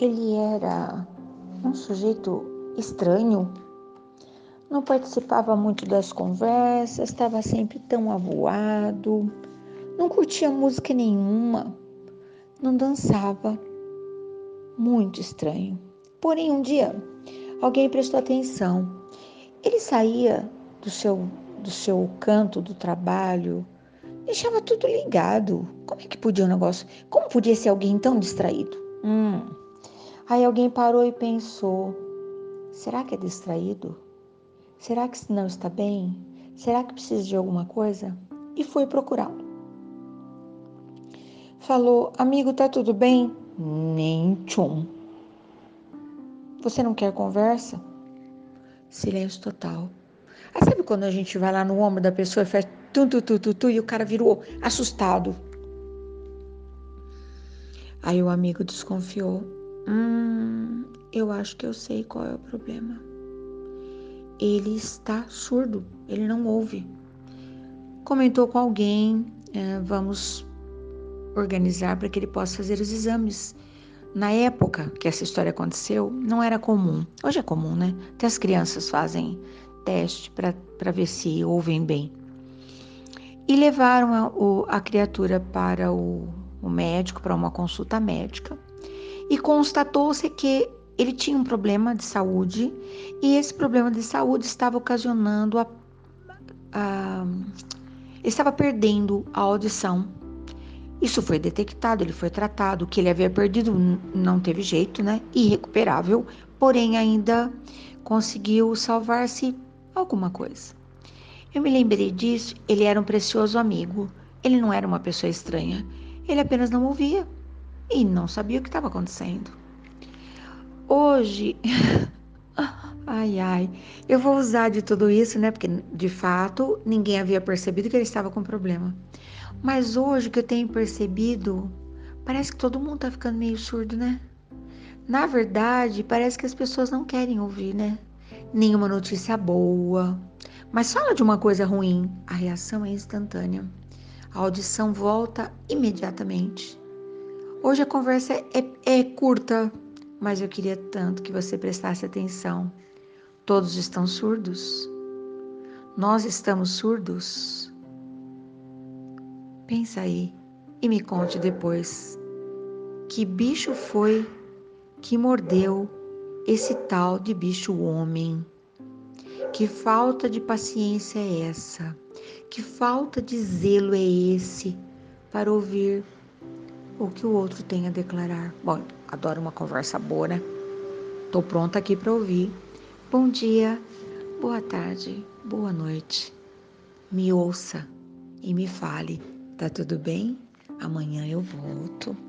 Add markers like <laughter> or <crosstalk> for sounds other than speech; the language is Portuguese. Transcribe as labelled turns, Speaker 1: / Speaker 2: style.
Speaker 1: ele era um sujeito estranho, não participava muito das conversas, estava sempre tão avoado, não curtia música nenhuma, não dançava. Muito estranho. Porém, um dia, alguém prestou atenção. Ele saía do seu, do seu canto do trabalho, deixava tudo ligado. Como é que podia um negócio? Como podia ser alguém tão distraído? Hum. Aí alguém parou e pensou: será que é distraído? Será que não está bem? Será que precisa de alguma coisa? E foi procurá-lo. Falou: amigo, tá tudo bem? Nem tchum. Você não quer conversa? Silêncio total. Aí sabe quando a gente vai lá no ombro da pessoa e faz tu, tu, tu, tu, tu, e o cara virou assustado? Aí o amigo desconfiou. Hum, eu acho que eu sei qual é o problema. Ele está surdo, ele não ouve. Comentou com alguém, é, vamos organizar para que ele possa fazer os exames na época que essa história aconteceu, não era comum. Hoje é comum, né? Até as crianças fazem teste para ver se ouvem bem. E levaram a, o, a criatura para o, o médico, para uma consulta médica, e constatou-se que ele tinha um problema de saúde e esse problema de saúde estava ocasionando a, a estava perdendo a audição isso foi detectado, ele foi tratado, o que ele havia perdido não teve jeito, né? Irrecuperável, porém ainda conseguiu salvar-se alguma coisa. Eu me lembrei disso, ele era um precioso amigo, ele não era uma pessoa estranha, ele apenas não ouvia e não sabia o que estava acontecendo. Hoje, <laughs> ai ai, eu vou usar de tudo isso, né? Porque de fato ninguém havia percebido que ele estava com problema. Mas hoje o que eu tenho percebido, parece que todo mundo tá ficando meio surdo, né? Na verdade, parece que as pessoas não querem ouvir, né? Nenhuma notícia boa. Mas fala de uma coisa ruim, a reação é instantânea. A audição volta imediatamente. Hoje a conversa é, é curta, mas eu queria tanto que você prestasse atenção. Todos estão surdos? Nós estamos surdos? Pensa aí e me conte depois. Que bicho foi que mordeu esse tal de bicho homem? Que falta de paciência é essa? Que falta de zelo é esse para ouvir o que o outro tem a declarar? Bom, adoro uma conversa boa, né? Tô pronta aqui para ouvir. Bom dia, boa tarde, boa noite. Me ouça e me fale Tá tudo bem? Amanhã eu volto.